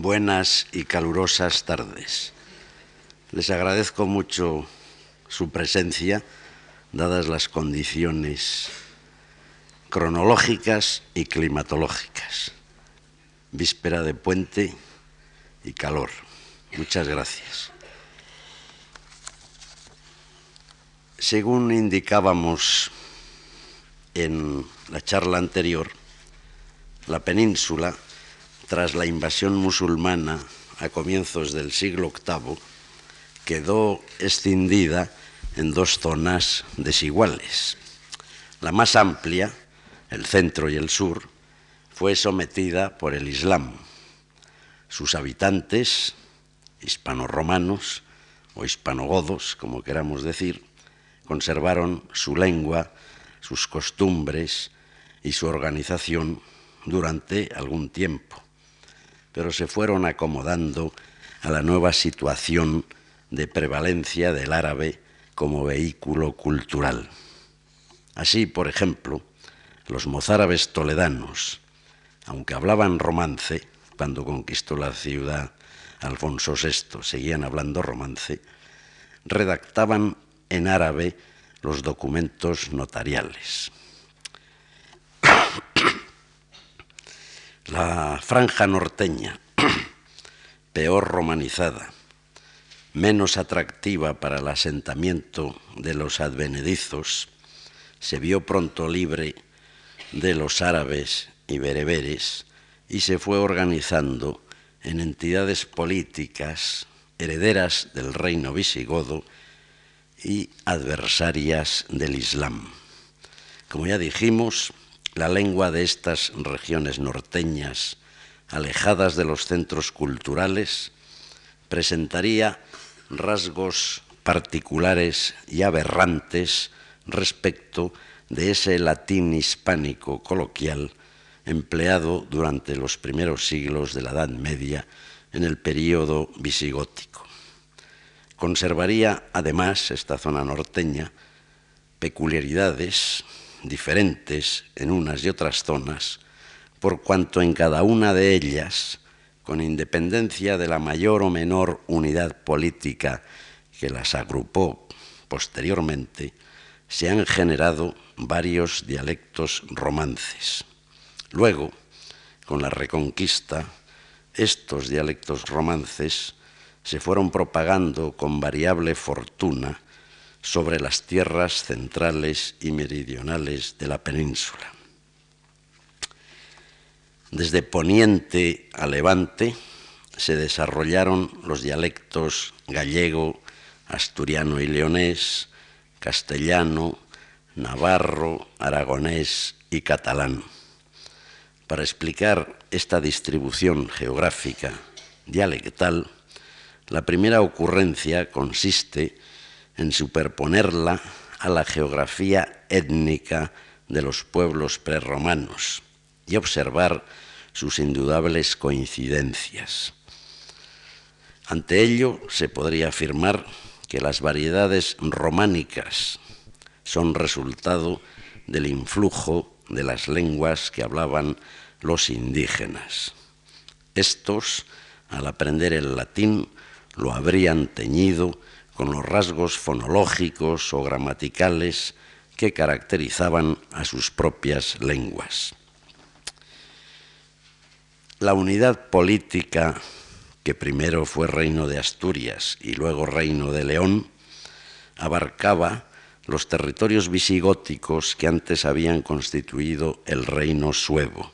buenas y calurosas tardes. Les agradezco mucho su presencia, dadas las condiciones cronológicas y climatológicas. Víspera de puente y calor. Muchas gracias. Según indicábamos en la charla anterior, la península, tras la invasión musulmana a comienzos del siglo VIII, quedó escindida en dos zonas desiguales. La más amplia, el centro y el sur, fue sometida por el Islam. Sus habitantes, hispanoromanos o hispanogodos, como queramos decir, conservaron su lengua, sus costumbres y su organización durante algún tiempo, pero se fueron acomodando a la nueva situación de prevalencia del árabe como vehículo cultural. Así, por ejemplo, los mozárabes toledanos, aunque hablaban romance, cuando conquistó la ciudad Alfonso VI, seguían hablando romance, redactaban en árabe los documentos notariales. La franja norteña, peor romanizada, menos atractiva para el asentamiento de los advenedizos, se vio pronto libre de los árabes y bereberes y se fue organizando en entidades políticas herederas del reino visigodo y adversarias del Islam. Como ya dijimos, la lengua de estas regiones norteñas, alejadas de los centros culturales, presentaría rasgos particulares y aberrantes respecto de ese latín hispánico coloquial empleado durante los primeros siglos de la Edad Media en el período visigótico. Conservaría además esta zona norteña peculiaridades diferentes en unas y otras zonas, por cuanto en cada una de ellas, con independencia de la mayor o menor unidad política que las agrupó posteriormente, se han generado varios dialectos romances. Luego, con la reconquista, estos dialectos romances se fueron propagando con variable fortuna sobre las tierras centrales y meridionales de la península. Desde Poniente a Levante se desarrollaron los dialectos gallego, asturiano y leonés, castellano, navarro, aragonés y catalán. Para explicar esta distribución geográfica dialectal, la primera ocurrencia consiste en superponerla a la geografía étnica de los pueblos prerromanos y observar sus indudables coincidencias. Ante ello se podría afirmar que las variedades románicas son resultado del influjo de las lenguas que hablaban los indígenas. Estos, al aprender el latín, lo habrían teñido con los rasgos fonológicos o gramaticales que caracterizaban a sus propias lenguas. La unidad política, que primero fue reino de Asturias y luego reino de León, abarcaba los territorios visigóticos que antes habían constituido el reino suevo.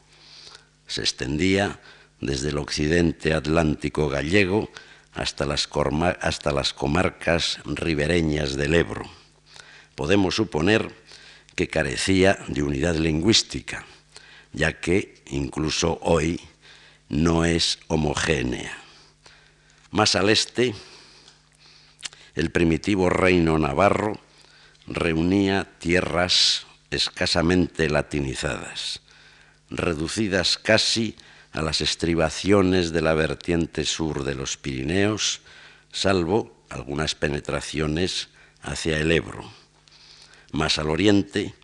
Se extendía desde el occidente atlántico gallego hasta las, hasta las comarcas ribereñas del Ebro. Podemos suponer que carecía de unidad lingüística, ya que incluso hoy no es homogénea. Más al este, el primitivo reino navarro reunía tierras escasamente latinizadas, reducidas casi a las estribaciones de la vertiente sur de los Pirineos, salvo algunas penetraciones hacia el Ebro. Más al oriente,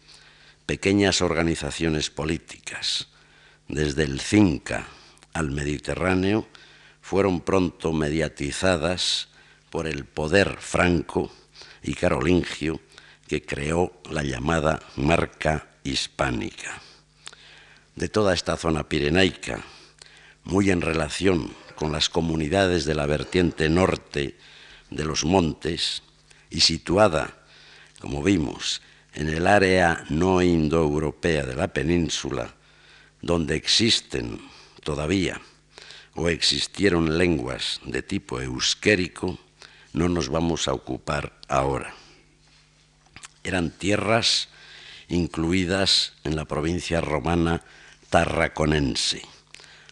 pequeñas organizaciones políticas, desde el Cinca al Mediterráneo, fueron pronto mediatizadas por el poder franco y carolingio que creó la llamada marca hispánica. De toda esta zona pirenaica, muy en relación con las comunidades de la vertiente norte de los montes y situada, como vimos, en el área no indoeuropea de la península, donde existen todavía o existieron lenguas de tipo euskérico, no nos vamos a ocupar ahora. Eran tierras incluidas en la provincia romana tarraconense.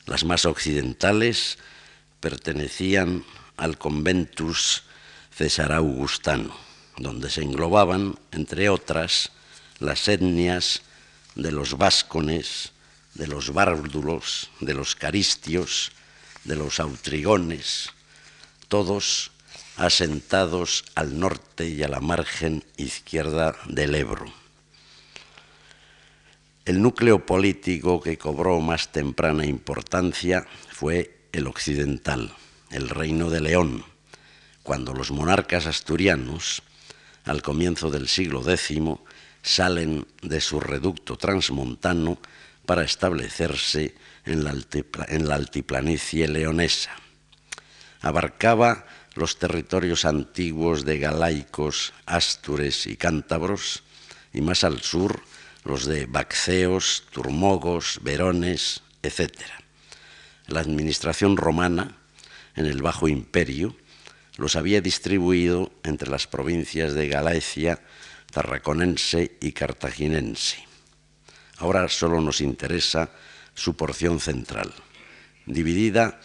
Las más occidentales pertenecían al conventus César Augustano, donde se englobaban, entre otras, las etnias de los vascones, de los bárdulos, de los caristios, de los autrigones, todos asentados al norte y a la margen izquierda del Ebro. El núcleo político que cobró más temprana importancia fue el occidental, el reino de León, cuando los monarcas asturianos, al comienzo del siglo X, salen de su reducto transmontano para establecerse en la, en la altiplanicie leonesa. Abarcaba los territorios antiguos de galaicos, astures y cántabros, y más al sur los de Baxeos, Turmogos, Verones, etc. La administración romana, en el Bajo Imperio, los había distribuido entre las provincias de Galacia, Tarraconense y Cartaginense. Ahora solo nos interesa su porción central, dividida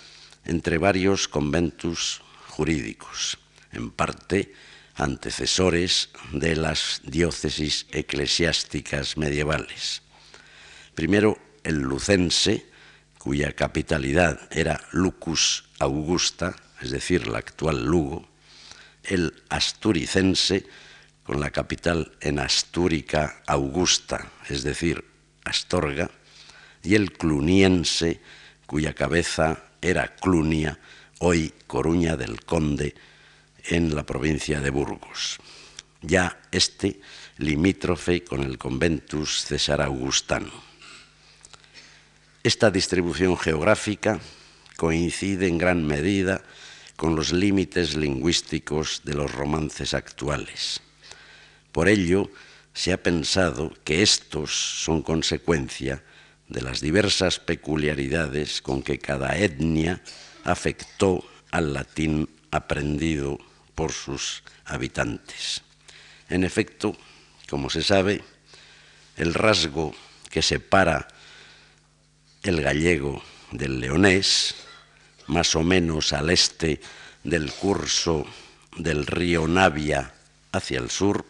entre varios conventus jurídicos, en parte antecesores de las diócesis eclesiásticas medievales. Primero el lucense, cuya capitalidad era Lucus Augusta, es decir, la actual Lugo, el asturicense, con la capital en Astúrica Augusta, es decir, Astorga, y el cluniense, cuya cabeza era Clunia, hoy Coruña del Conde, en la provincia de Burgos, ya este limítrofe con el conventus César Augustano. Esta distribución geográfica coincide en gran medida con los límites lingüísticos de los romances actuales. Por ello, se ha pensado que estos son consecuencia de las diversas peculiaridades con que cada etnia afectó al latín aprendido por sus habitantes. En efecto, como se sabe, el rasgo que separa el gallego del leonés, más o menos al este del curso del río Navia hacia el sur,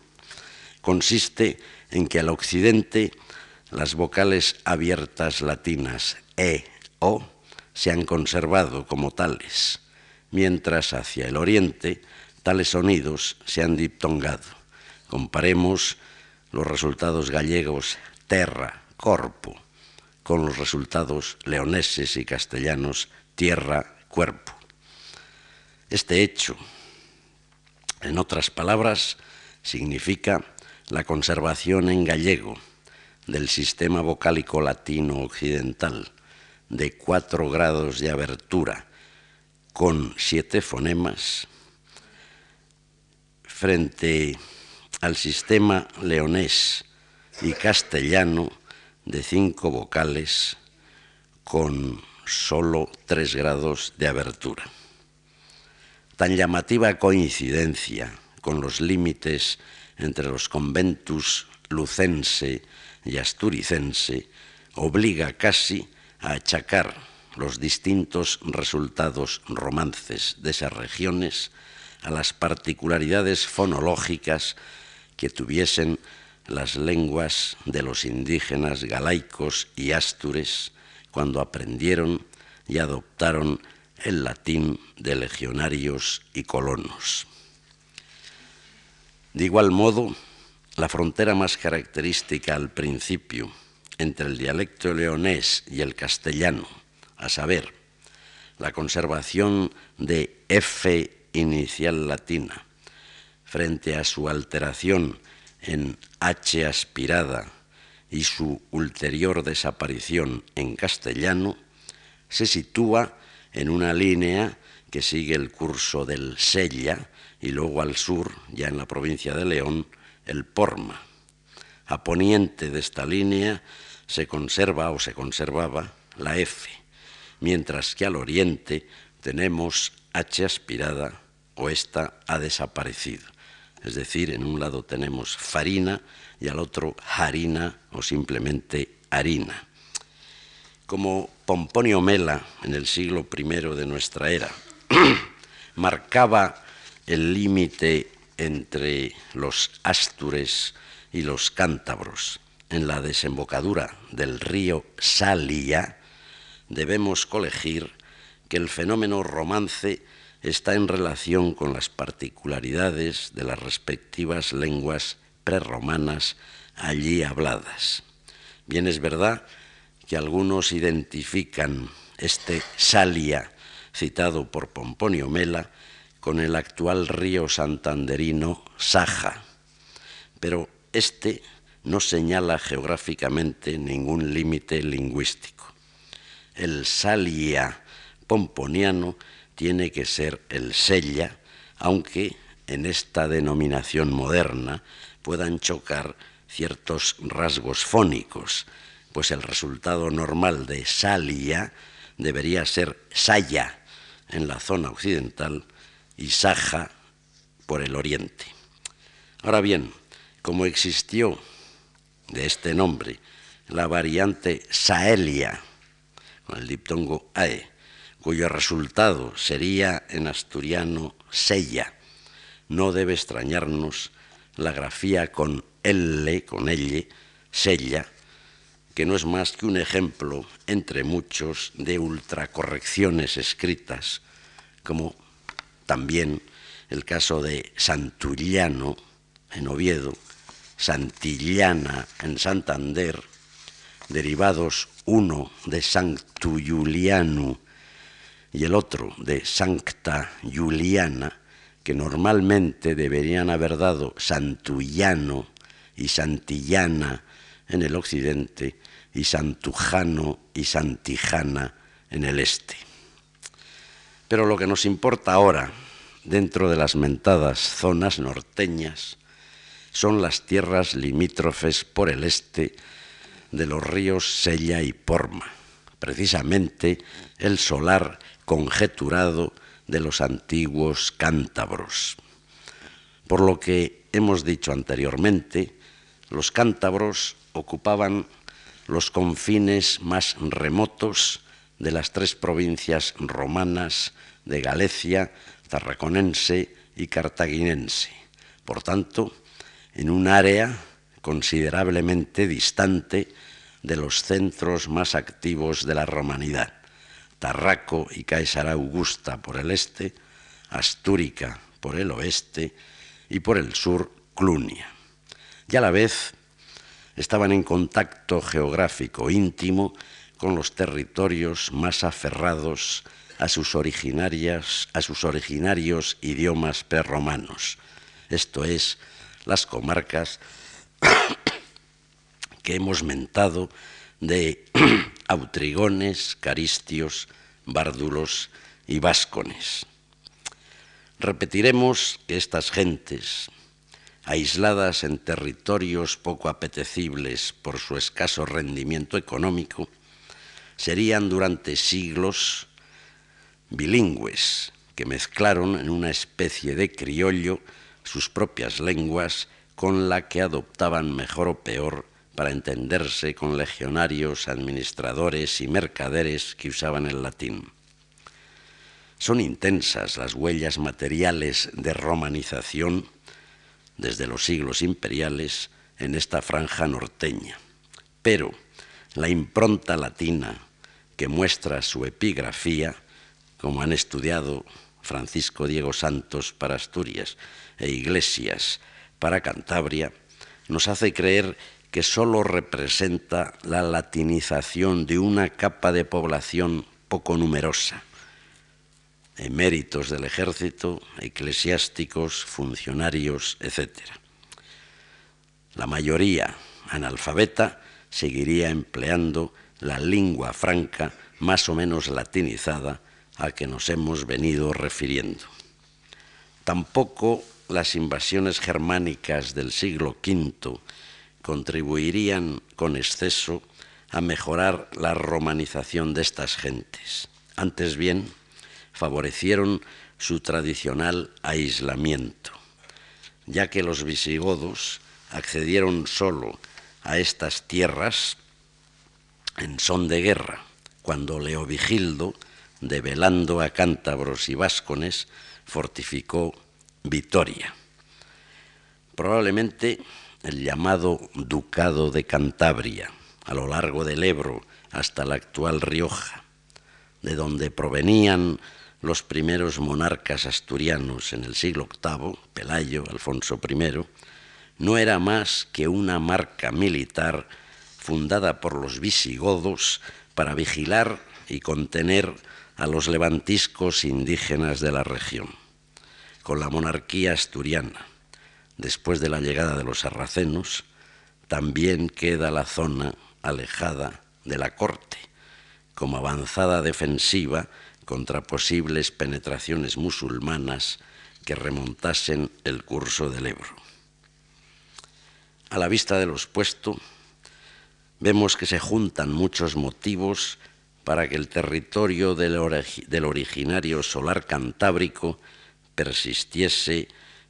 consiste en que al occidente las vocales abiertas latinas e, o, se han conservado como tales, mientras hacia el oriente tales sonidos se han diptongado. Comparemos los resultados gallegos terra, corpo, con los resultados leoneses y castellanos tierra, cuerpo. Este hecho, en otras palabras, significa la conservación en gallego del sistema vocálico latino occidental de cuatro grados de abertura con siete fonemas frente al sistema leonés y castellano de cinco vocales con solo tres grados de abertura. Tan llamativa coincidencia con los límites entre los conventus lucense y asturicense obliga casi a achacar los distintos resultados romances de esas regiones a las particularidades fonológicas que tuviesen las lenguas de los indígenas galaicos y astures cuando aprendieron y adoptaron el latín de legionarios y colonos. De igual modo, la frontera más característica al principio entre el dialecto leonés y el castellano, a saber, la conservación de F inicial latina frente a su alteración en H aspirada y su ulterior desaparición en castellano, se sitúa en una línea que sigue el curso del Sella y luego al sur, ya en la provincia de León, el Porma. A poniente de esta línea se conserva o se conservaba la F, mientras que al oriente tenemos H aspirada o esta ha desaparecido. Es decir, en un lado tenemos farina y al otro harina o simplemente harina. Como Pomponio Mela en el siglo I de nuestra era marcaba el límite entre los astures y los cántabros en la desembocadura del río Salia, debemos colegir que el fenómeno romance está en relación con las particularidades de las respectivas lenguas prerromanas allí habladas. Bien es verdad que algunos identifican este Salia citado por Pomponio Mela con el actual río santanderino Saja, pero este no señala geográficamente ningún límite lingüístico. El Salia pomponiano tiene que ser el Sella, aunque en esta denominación moderna puedan chocar ciertos rasgos fónicos, pues el resultado normal de Salia debería ser Saya en la zona occidental y Saja por el oriente. Ahora bien, como existió de este nombre la variante Saelia, con el diptongo AE, cuyo resultado sería en asturiano Sella, no debe extrañarnos la grafía con L, con L, Sella, que no es más que un ejemplo entre muchos de ultracorrecciones escritas, como también el caso de Santullano en Oviedo, Santillana en Santander, derivados uno de Sanctu Juliano y el otro de Sancta Juliana, que normalmente deberían haber dado Santullano y Santillana en el occidente y Santujano y Santijana en el este. Pero lo que nos importa ahora, dentro de las mentadas zonas norteñas, son las tierras limítrofes por el este de los ríos Sella y Porma, precisamente el solar conjeturado de los antiguos cántabros. Por lo que hemos dicho anteriormente, los cántabros ocupaban los confines más remotos de las tres provincias romanas de Galicia, tarraconense y cartaginense. Por tanto, en un área considerablemente distante de los centros más activos de la romanidad, Tarraco y Caesar Augusta por el este, Astúrica por el oeste y por el sur Clunia. Y a la vez estaban en contacto geográfico íntimo con los territorios más aferrados a sus, originarias, a sus originarios idiomas prerromanos, esto es, las comarcas que hemos mentado de autrigones, caristios, bárdulos y vascones. Repetiremos que estas gentes, aisladas en territorios poco apetecibles por su escaso rendimiento económico, serían durante siglos bilingües que mezclaron en una especie de criollo sus propias lenguas con la que adoptaban mejor o peor para entenderse con legionarios, administradores y mercaderes que usaban el latín. Son intensas las huellas materiales de romanización desde los siglos imperiales en esta franja norteña, pero la impronta latina que muestra su epigrafía, como han estudiado Francisco Diego Santos para Asturias e Iglesias para Cantabria, nos hace creer que sólo representa la latinización de una capa de población poco numerosa, eméritos del ejército, eclesiásticos, funcionarios, etc. La mayoría analfabeta seguiría empleando la lengua franca más o menos latinizada a que nos hemos venido refiriendo. Tampoco las invasiones germánicas del siglo V contribuirían con exceso a mejorar la romanización de estas gentes. Antes bien, favorecieron su tradicional aislamiento, ya que los visigodos accedieron solo a estas tierras en son de guerra, cuando Leovigildo, develando a cántabros y vascones, fortificó Vitoria. Probablemente el llamado Ducado de Cantabria, a lo largo del Ebro hasta la actual Rioja, de donde provenían los primeros monarcas asturianos en el siglo VIII, Pelayo, Alfonso I, no era más que una marca militar fundada por los visigodos para vigilar y contener a los levantiscos indígenas de la región. Con la monarquía asturiana, después de la llegada de los sarracenos, también queda la zona alejada de la corte, como avanzada defensiva contra posibles penetraciones musulmanas que remontasen el curso del Ebro. A la vista de los puestos, vemos que se juntan muchos motivos para que el territorio del, originario solar cantábrico persistiese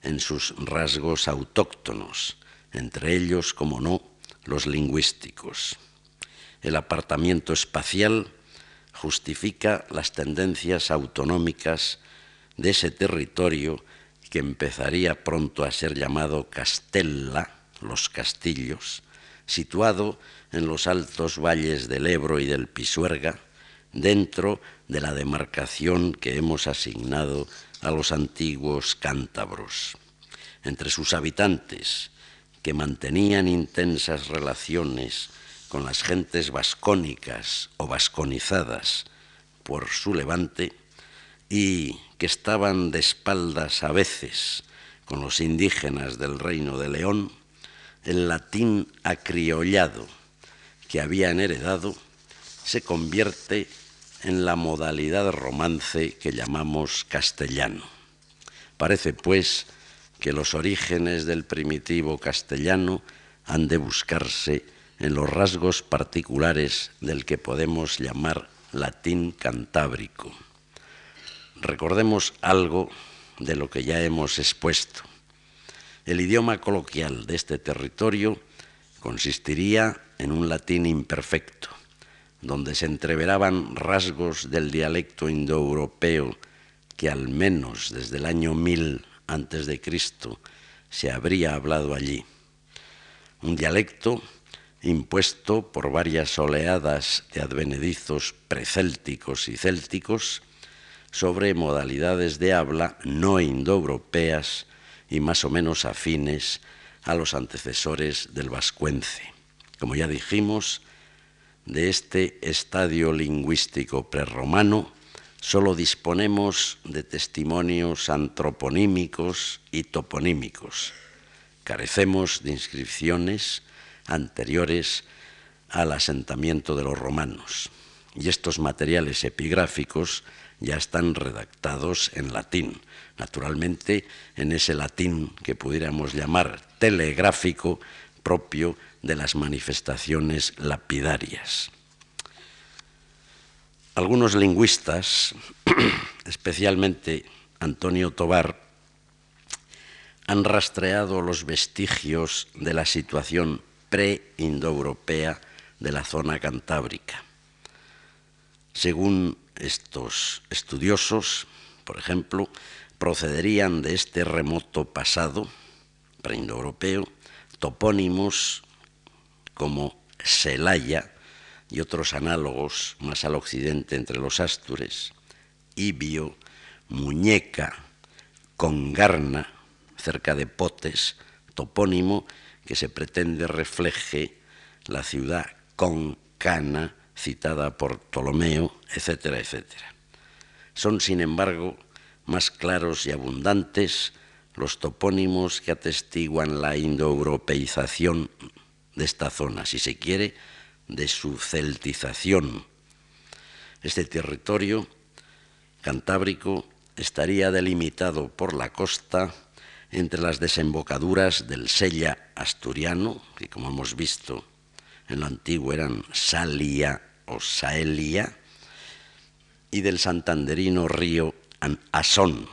en sus rasgos autóctonos, entre ellos, como no, los lingüísticos. El apartamiento espacial justifica las tendencias autonómicas de ese territorio que empezaría pronto a ser llamado Castella, los castillos, situado en los altos valles del Ebro y del Pisuerga, dentro de la demarcación que hemos asignado a los antiguos cántabros. Entre sus habitantes, que mantenían intensas relaciones con las gentes vascónicas o vasconizadas por su levante y que estaban de espaldas a veces con los indígenas del reino de León, el latín acriollado que habían heredado se convierte en la modalidad romance que llamamos castellano. Parece, pues, que los orígenes del primitivo castellano han de buscarse en los rasgos particulares del que podemos llamar latín cantábrico. Recordemos algo de lo que ya hemos expuesto. El idioma coloquial de este territorio consistiría en un latín imperfecto, donde se entreveraban rasgos del dialecto indoeuropeo que al menos desde el año 1000 antes de Cristo se habría hablado allí. Un dialecto impuesto por varias oleadas de advenedizos precélticos y célticos sobre modalidades de habla no indoeuropeas y más o menos afines a los antecesores del vascuence. Como ya dijimos, de este estadio lingüístico prerromano solo disponemos de testimonios antroponímicos y toponímicos. Carecemos de inscripciones anteriores al asentamiento de los romanos. Y estos materiales epigráficos ya están redactados en latín, naturalmente en ese latín que pudiéramos llamar telegráfico propio de las manifestaciones lapidarias. Algunos lingüistas, especialmente Antonio Tobar, han rastreado los vestigios de la situación pre-indoeuropea de la zona cantábrica. Según estos estudiosos, por ejemplo, procederían de este remoto pasado pre-indoeuropeo topónimos como Celaya y otros análogos más al occidente entre los Astures, Ibio, Muñeca, Congarna, cerca de Potes, topónimo que se pretende refleje la ciudad concana citada por Ptolomeo, etcétera, etcétera. Son, sin embargo, más claros y abundantes los topónimos que atestiguan la indoeuropeización de esta zona, si se quiere, de su celtización. Este territorio cantábrico estaría delimitado por la costa entre las desembocaduras del Sella asturiano, que como hemos visto en lo antiguo eran Salia o Saelia, y del santanderino río Asón,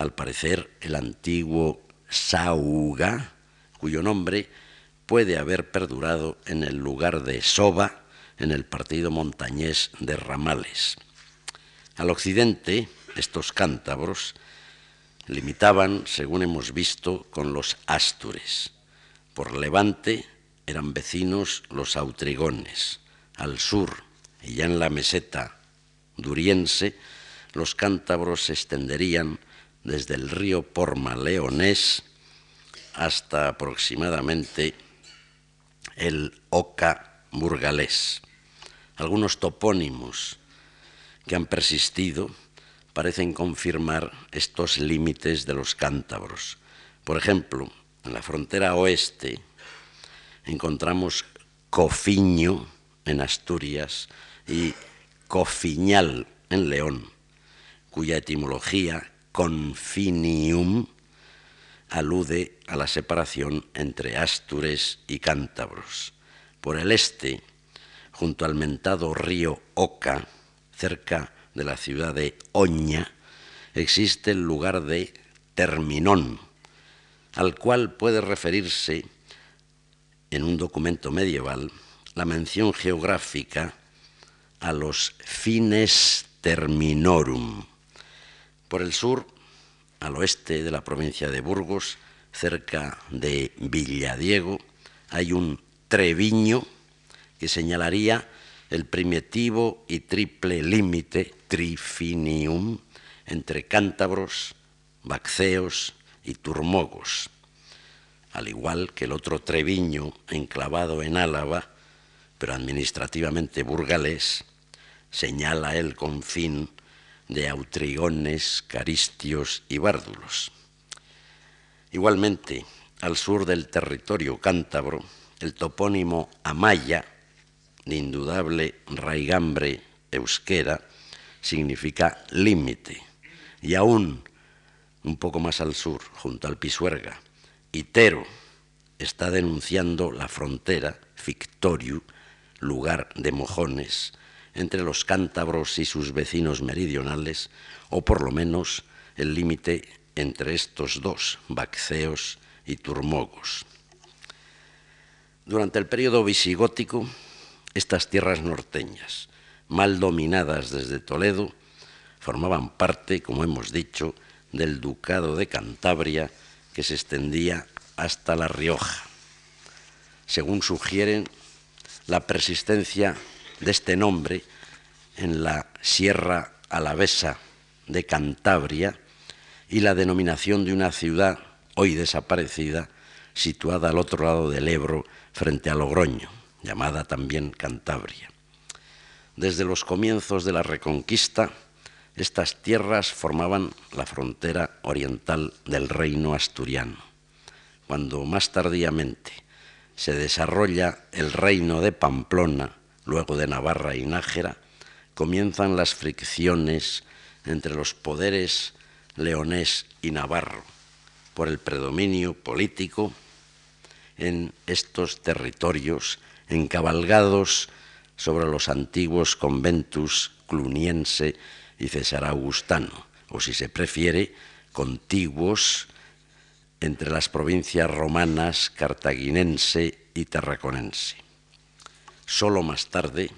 al parecer el antiguo Sauga, cuyo nombre puede haber perdurado en el lugar de Soba, en el partido montañés de Ramales. Al occidente, estos cántabros limitaban, según hemos visto, con los Astures. Por levante eran vecinos los autrigones. Al sur y ya en la meseta duriense, los cántabros se extenderían desde el río Porma Leonés hasta aproximadamente el Oca burgalés. Algunos topónimos que han persistido parecen confirmar estos límites de los cántabros. Por ejemplo, en la frontera oeste encontramos Cofiño en Asturias y Cofiñal en León, cuya etimología, confinium, alude a la separación entre Astures y cántabros. Por el este, junto al mentado río Oca, cerca de la ciudad de Oña, existe el lugar de Terminón, al cual puede referirse en un documento medieval la mención geográfica a los fines terminorum. Por el sur, al oeste de la provincia de Burgos, cerca de Villadiego, hay un treviño que señalaría el primitivo y triple límite trifinium entre cántabros, baxeos y turmogos, al igual que el otro Treviño enclavado en Álava, pero administrativamente burgalés, señala el confín de autrigones, caristios y bárdulos. Igualmente, al sur del territorio cántabro, el topónimo Amaya, de indudable raigambre euskera, significa límite. Y aún un poco más al sur, junto al Pisuerga, Itero está denunciando la frontera, Fictoriu, lugar de mojones, entre los cántabros y sus vecinos meridionales, o por lo menos el límite entre estos dos, Baxeos y Turmogos. Durante el periodo visigótico, estas tierras norteñas, mal dominadas desde Toledo, formaban parte, como hemos dicho, del Ducado de Cantabria que se extendía hasta La Rioja. Según sugieren, la persistencia de este nombre en la Sierra Alavesa de Cantabria y la denominación de una ciudad hoy desaparecida situada al otro lado del Ebro frente a Logroño, llamada también Cantabria. Desde los comienzos de la Reconquista, estas tierras formaban la frontera oriental del reino asturiano. Cuando más tardíamente se desarrolla el reino de Pamplona, luego de Navarra y Nájera, comienzan las fricciones entre los poderes leonés y navarro por el predominio político en estos territorios encabalgados sobre los antiguos conventus cluniense y César Augustano, o si se prefiere, contiguos entre las provincias romanas cartaginense y tarraconense. Solo más tarde,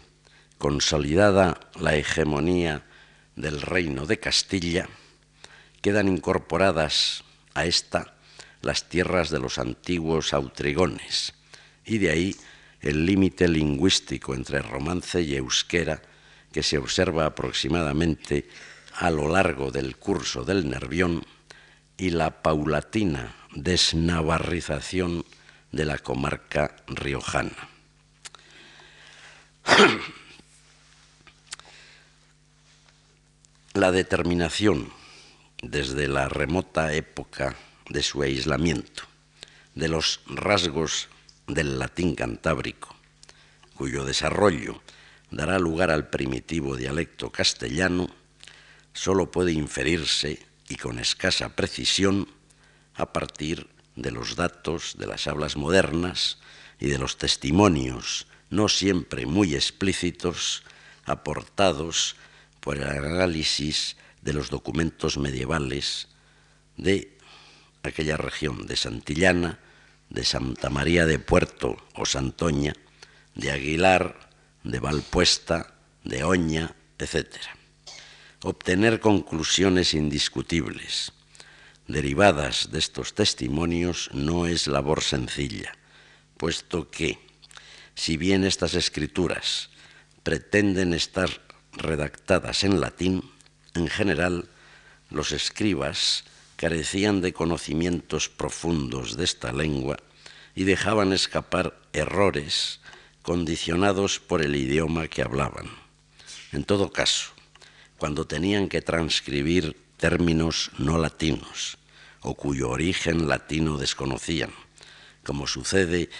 consolidada la hegemonía del reino de Castilla, quedan incorporadas a esta las tierras de los antiguos autrigones, y de ahí el límite lingüístico entre romance y euskera que se observa aproximadamente a lo largo del curso del Nervión y la paulatina desnavarrización de la comarca riojana. la determinación desde la remota época de su aislamiento de los rasgos del latín cantábrico, cuyo desarrollo dará lugar al primitivo dialecto castellano, sólo puede inferirse y con escasa precisión a partir de los datos de las hablas modernas y de los testimonios, no siempre muy explícitos, aportados por el análisis de los documentos medievales de aquella región, de Santillana, de Santa María de Puerto o Santoña, de Aguilar, de Valpuesta, de Oña, etc. Obtener conclusiones indiscutibles derivadas de estos testimonios no es labor sencilla, puesto que, si bien estas escrituras pretenden estar redactadas en latín, en general los escribas carecían de conocimientos profundos de esta lengua y dejaban escapar errores condicionados por el idioma que hablaban. En todo caso, cuando tenían que transcribir términos no latinos o cuyo origen latino desconocían, como sucede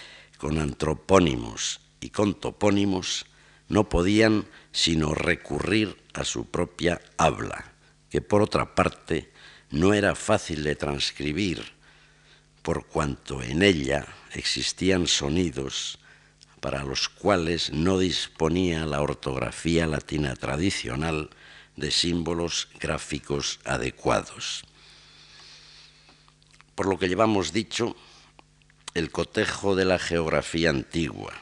con antropónimos y con topónimos, no podían sino recurrir a su propia habla, que por otra parte no era fácil de transcribir, por cuanto en ella existían sonidos para los cuales no disponía la ortografía latina tradicional de símbolos gráficos adecuados. Por lo que llevamos dicho, el cotejo de la geografía antigua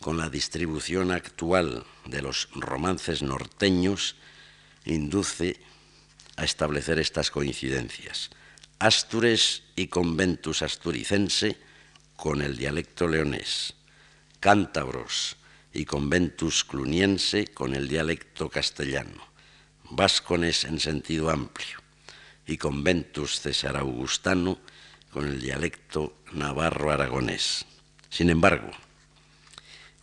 con la distribución actual de los romances norteños induce a establecer estas coincidencias. Astures y Conventus asturicense con el dialecto leonés, cántabros y Conventus cluniense con el dialecto castellano, vascones en sentido amplio y Conventus César Augustano con el dialecto navarro-aragonés. Sin embargo,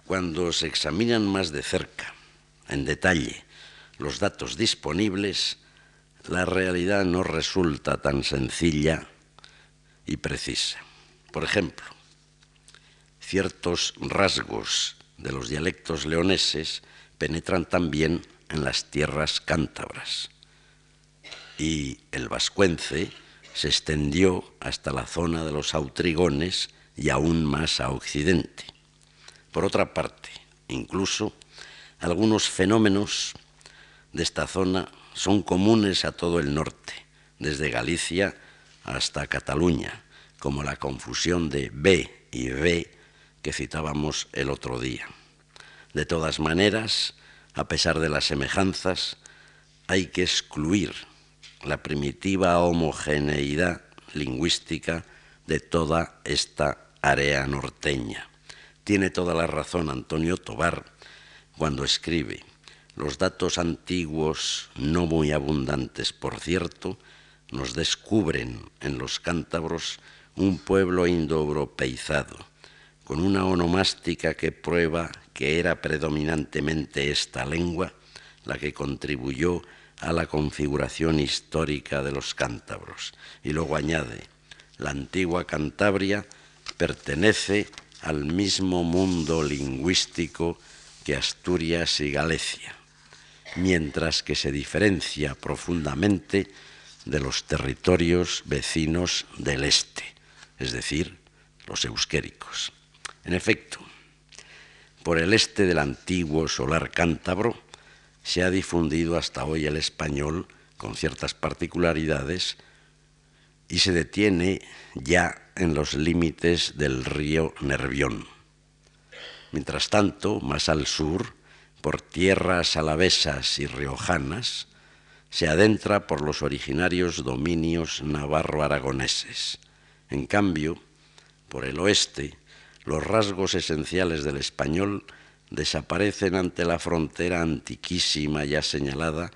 cuando se examinan más de cerca, en detalle, los datos disponibles, la realidad no resulta tan sencilla y precisa. Por ejemplo, ciertos rasgos de los dialectos leoneses penetran también en las tierras cántabras y el vascuence se extendió hasta la zona de los autrigones y aún más a occidente. Por otra parte, incluso algunos fenómenos de esta zona son comunes a todo el norte, desde Galicia hasta Cataluña, como la confusión de B y B que citábamos el otro día. De todas maneras, a pesar de las semejanzas, hay que excluir la primitiva homogeneidad lingüística de toda esta área norteña. Tiene toda la razón Antonio Tobar cuando escribe, los datos antiguos, no muy abundantes por cierto, nos descubren en los cántabros un pueblo indoeuropeizado, con una onomástica que prueba que era predominantemente esta lengua la que contribuyó a la configuración histórica de los cántabros. Y luego añade, la antigua Cantabria pertenece al mismo mundo lingüístico que Asturias y Galicia, mientras que se diferencia profundamente de los territorios vecinos del este, es decir, los euskéricos. En efecto, por el este del antiguo solar cántabro, se ha difundido hasta hoy el español con ciertas particularidades y se detiene ya en los límites del río Nervión. Mientras tanto, más al sur, por tierras alavesas y riojanas, se adentra por los originarios dominios navarro-aragoneses. En cambio, por el oeste, los rasgos esenciales del español desaparecen ante la frontera antiquísima ya señalada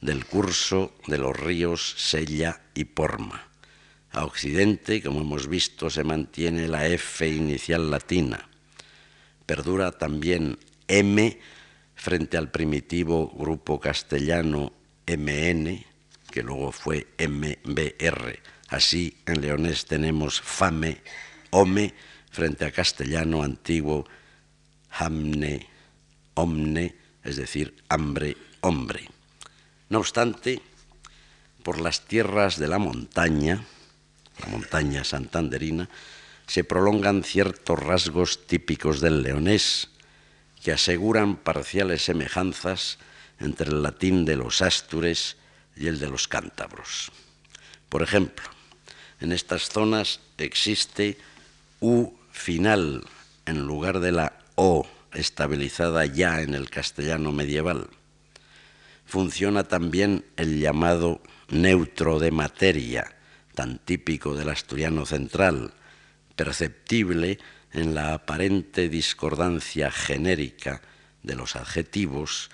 del curso de los ríos Sella y Porma. A occidente, como hemos visto, se mantiene la F inicial latina. Perdura también M frente al primitivo grupo castellano MN, que luego fue MBR. Así en leonés tenemos fame, home, frente a castellano antiguo, hamne, omne, es decir, hambre, hombre. No obstante, por las tierras de la montaña, la montaña santanderina, se prolongan ciertos rasgos típicos del leonés que aseguran parciales semejanzas entre el latín de los astures y el de los cántabros. Por ejemplo, en estas zonas existe U final en lugar de la O estabilizada ya en el castellano medieval. Funciona también el llamado neutro de materia, tan típico del asturiano central, perceptible en la aparente discordancia genérica de los adjetivos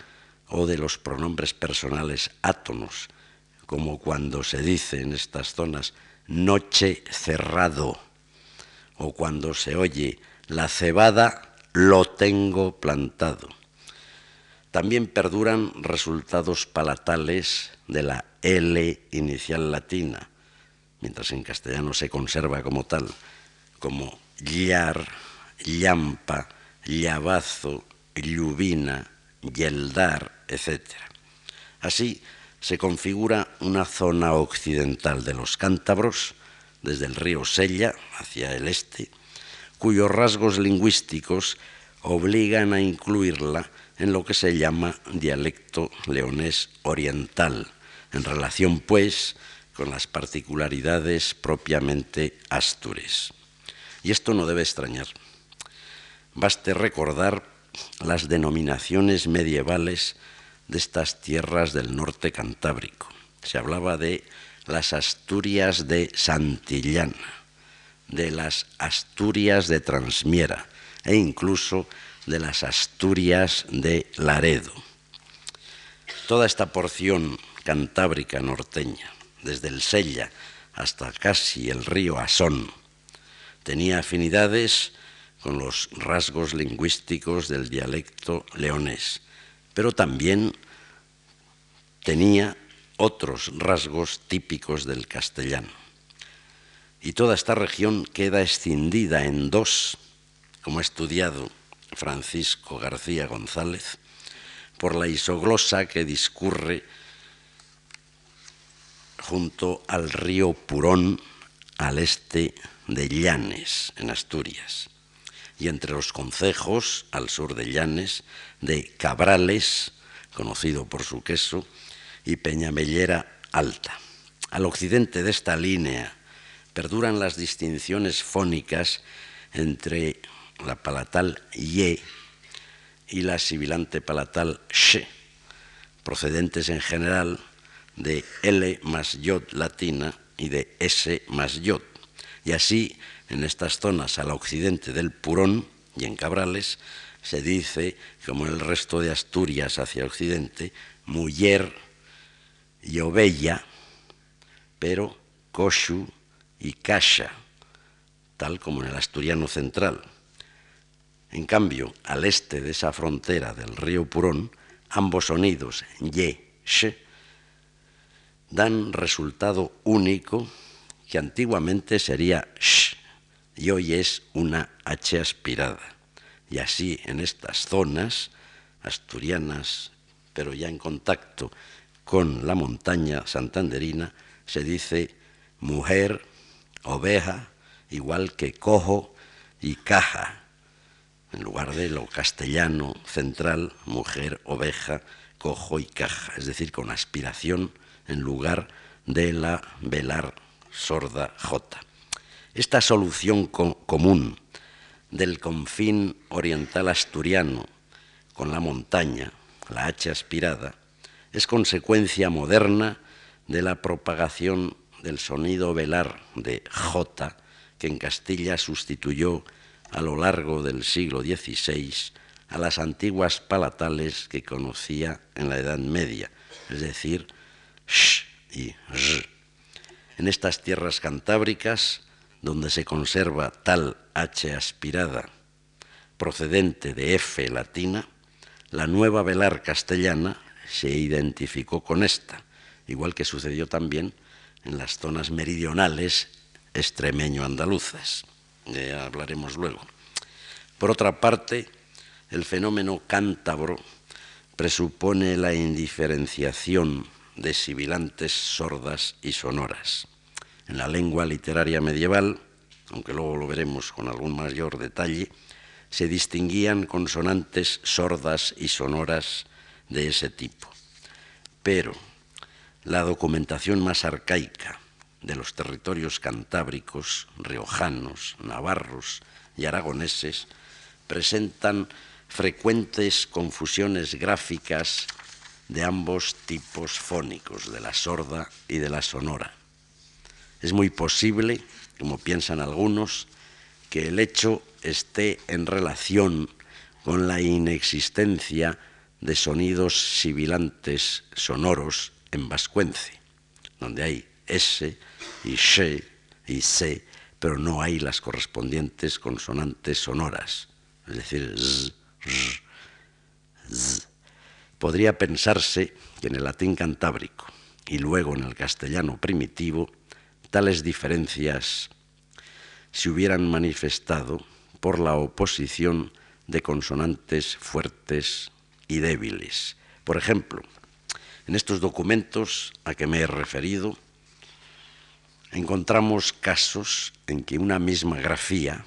o de los pronombres personales átonos, como cuando se dice en estas zonas noche cerrado, o cuando se oye la cebada lo tengo plantado. También perduran resultados palatales de la L inicial latina, mientras en castellano se conserva como tal, como llar, llampa, llavazo, lluvina, yeldar, etc. Así se configura una zona occidental de los cántabros, desde el río Sella hacia el este, cuyos rasgos lingüísticos obligan a incluirla en lo que se llama dialecto leonés oriental, en relación, pues, con las particularidades propiamente astures. Y esto no debe extrañar. Baste recordar las denominaciones medievales de estas tierras del norte cantábrico. Se hablaba de las Asturias de Santillana, de las Asturias de Transmiera e incluso de las Asturias de Laredo. Toda esta porción cantábrica norteña, desde el Sella hasta casi el río Asón, tenía afinidades con los rasgos lingüísticos del dialecto leonés, pero también tenía otros rasgos típicos del castellano. Y toda esta región queda escindida en dos, como ha estudiado Francisco García González, por la isoglosa que discurre junto al río Purón al este de Llanes, en Asturias, y entre los concejos, al sur de Llanes, de Cabrales, conocido por su queso, y Peñamellera Alta. Al occidente de esta línea perduran las distinciones fónicas entre la palatal ye y la sibilante palatal she, procedentes en general de L más yod latina y de S más yod. Y así, en estas zonas al occidente del Purón y en Cabrales, se dice, como en el resto de Asturias hacia occidente, mujer y ovella, pero koshu y kasha, tal como en el asturiano central. En cambio, al este de esa frontera del río Purón, ambos sonidos, ye, she, dan resultado único que antiguamente sería sh y hoy es una h aspirada. Y así en estas zonas asturianas, pero ya en contacto con la montaña santanderina, se dice mujer, oveja, igual que cojo y caja, en lugar de lo castellano central, mujer, oveja, cojo y caja, es decir, con aspiración en lugar de la velar sorda J. Esta solución común del confín oriental asturiano con la montaña, la H aspirada, es consecuencia moderna de la propagación del sonido velar de J que en Castilla sustituyó a lo largo del siglo XVI a las antiguas palatales que conocía en la Edad Media, es decir, sh y z. En estas tierras cantábricas, donde se conserva tal H aspirada procedente de F latina, la nueva velar castellana se identificó con esta, igual que sucedió también en las zonas meridionales extremeño-andaluzas. Hablaremos luego. Por otra parte, el fenómeno cántabro presupone la indiferenciación de sibilantes sordas y sonoras. En la lengua literaria medieval, aunque luego lo veremos con algún mayor detalle, se distinguían consonantes sordas y sonoras de ese tipo. Pero la documentación más arcaica de los territorios cantábricos, riojanos, navarros y aragoneses presentan frecuentes confusiones gráficas de ambos tipos fónicos, de la sorda y de la sonora. Es muy posible, como piensan algunos, que el hecho esté en relación con la inexistencia de sonidos sibilantes sonoros en vascuence, donde hay S y SHE y C, pero no hay las correspondientes consonantes sonoras, es decir, Z, Podría pensarse que en el latín cantábrico y luego en el castellano primitivo tales diferencias se hubieran manifestado por la oposición de consonantes fuertes y débiles. Por ejemplo, en estos documentos a que me he referido, encontramos casos en que una misma grafía,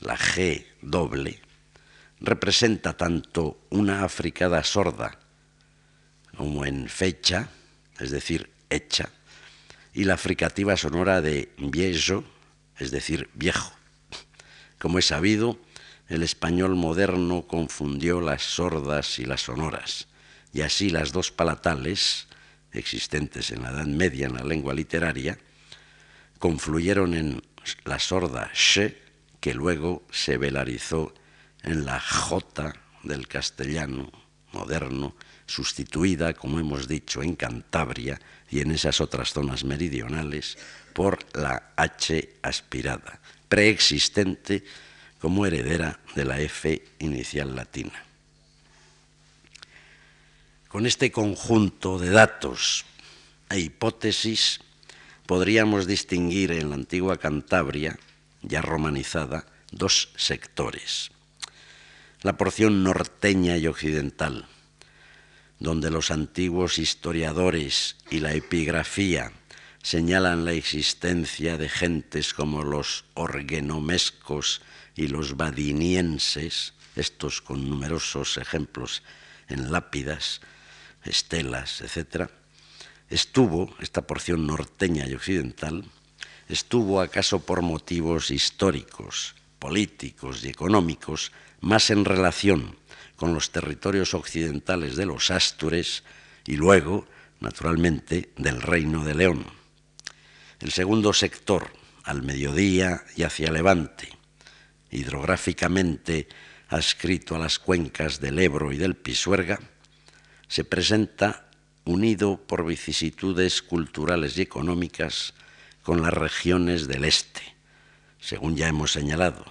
la G doble, representa tanto una africada sorda como en fecha, es decir, hecha, y la fricativa sonora de viejo, es decir, viejo. Como es sabido, el español moderno confundió las sordas y las sonoras, y así las dos palatales, existentes en la Edad Media en la lengua literaria, confluyeron en la sorda sh, que luego se velarizó en la J del castellano moderno, sustituida, como hemos dicho, en Cantabria y en esas otras zonas meridionales por la H aspirada, preexistente como heredera de la F inicial latina. Con este conjunto de datos e hipótesis podríamos distinguir en la antigua Cantabria, ya romanizada, dos sectores. La porción norteña y occidental, donde los antiguos historiadores y la epigrafía señalan la existencia de gentes como los orgenomescos y los badinienses, estos con numerosos ejemplos en lápidas, estelas, etc., estuvo, esta porción norteña y occidental, estuvo acaso por motivos históricos, políticos y económicos, más en relación con los territorios occidentales de los Astures y luego, naturalmente, del Reino de León. El segundo sector, al mediodía y hacia levante, hidrográficamente adscrito a las cuencas del Ebro y del Pisuerga, se presenta unido por vicisitudes culturales y económicas con las regiones del este, según ya hemos señalado,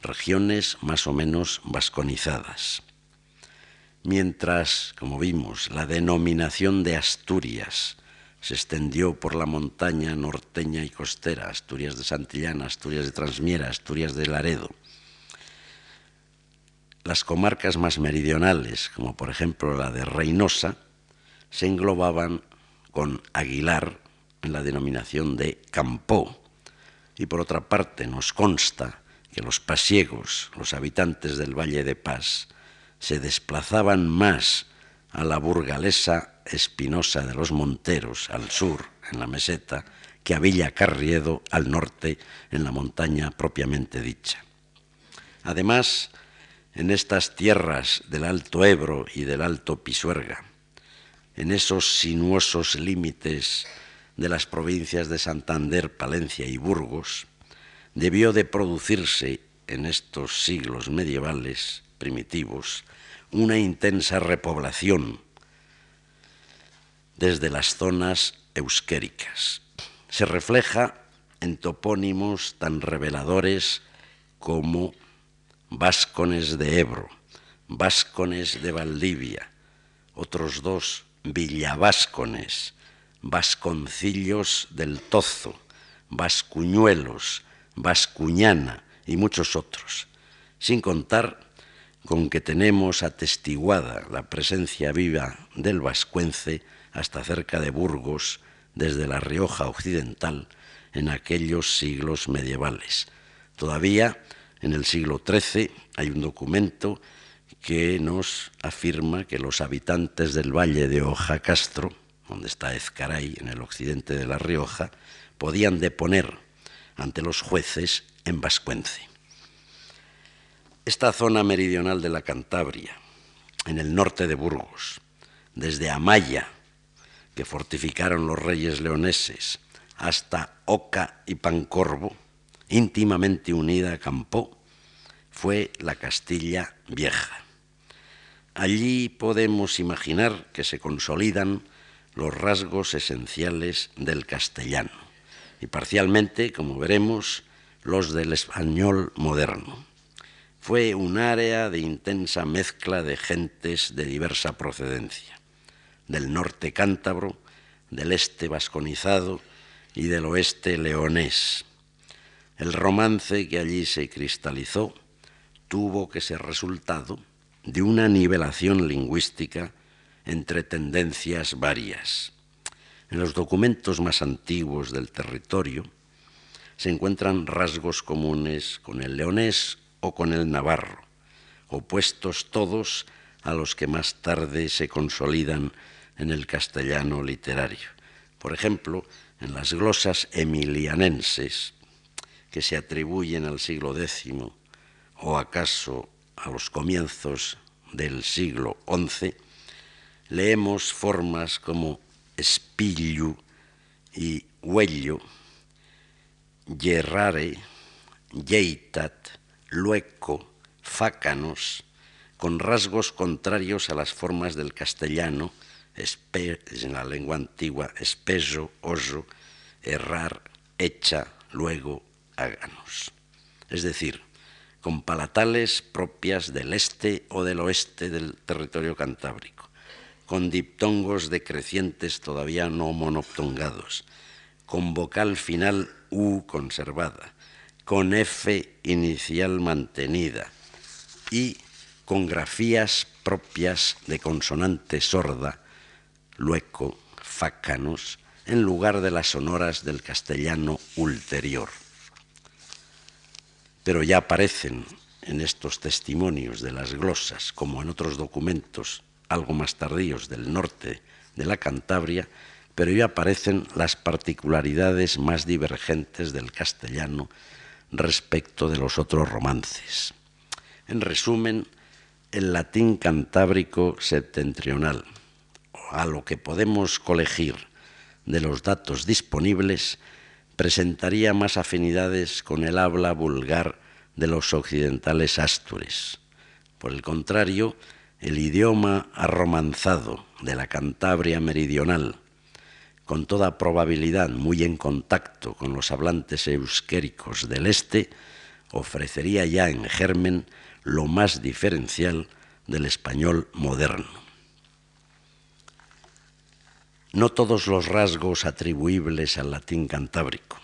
regiones más o menos vasconizadas. Mientras, como vimos, la denominación de Asturias se extendió por la montaña norteña y costera, Asturias de Santillana, Asturias de Transmiera, Asturias de Laredo, las comarcas más meridionales, como por ejemplo la de Reynosa, se englobaban con Aguilar en la denominación de Campó. Y por otra parte nos consta que los pasiegos, los habitantes del Valle de Paz, se desplazaban más a la burgalesa espinosa de los Monteros, al sur, en la meseta, que a Villa Carriedo, al norte, en la montaña propiamente dicha. Además, en estas tierras del Alto Ebro y del Alto Pisuerga, en esos sinuosos límites de las provincias de Santander, Palencia y Burgos, debió de producirse en estos siglos medievales primitivos una intensa repoblación desde las zonas euskéricas. Se refleja en topónimos tan reveladores como Váscones de Ebro, Váscones de Valdivia otros dos villaváscones, vasconcillos del Tozo, vascuñuelos, vascuñana y muchos otros, sin contar con que tenemos atestiguada la presencia viva del vascuence hasta cerca de Burgos, desde la Rioja Occidental, en aquellos siglos medievales. Todavía en el siglo XIII hay un documento que nos afirma que los habitantes del valle de Ojacastro, donde está Ezcaray, en el occidente de La Rioja, podían deponer ante los jueces en Vascuence. Esta zona meridional de la Cantabria, en el norte de Burgos, desde Amaya, que fortificaron los reyes leoneses, hasta Oca y Pancorvo, íntimamente unida a Campó, fue la Castilla Vieja. Allí podemos imaginar que se consolidan los rasgos esenciales del castellano y parcialmente, como veremos, los del español moderno. Fue un área de intensa mezcla de gentes de diversa procedencia, del norte cántabro, del este vasconizado y del oeste leonés. El romance que allí se cristalizó tuvo que ser resultado de una nivelación lingüística entre tendencias varias. En los documentos más antiguos del territorio se encuentran rasgos comunes con el leonés o con el navarro, opuestos todos a los que más tarde se consolidan en el castellano literario. Por ejemplo, en las glosas emilianenses, que se atribuyen al siglo X o acaso a los comienzos del siglo XI, leemos formas como espillu y huello, yerrare, yeitat, lueco, fácanos, con rasgos contrarios a las formas del castellano, en la lengua antigua, espeso, oso, errar, hecha, luego, Es decir, con palatales propias del este o del oeste del territorio cantábrico con diptongos decrecientes todavía no monoptongados, con vocal final U conservada, con F inicial mantenida y con grafías propias de consonante sorda, lueco, fácanos, en lugar de las sonoras del castellano ulterior. Pero ya aparecen en estos testimonios de las glosas, como en otros documentos algo más tardíos del norte de la Cantabria, pero ya aparecen las particularidades más divergentes del castellano respecto de los otros romances. En resumen, el latín cantábrico septentrional, a lo que podemos colegir de los datos disponibles, presentaría más afinidades con el habla vulgar de los occidentales astures. Por el contrario, el idioma arromanzado de la Cantabria meridional, con toda probabilidad muy en contacto con los hablantes euskéricos del este, ofrecería ya en germen lo más diferencial del español moderno. No todos los rasgos atribuibles al latín cantábrico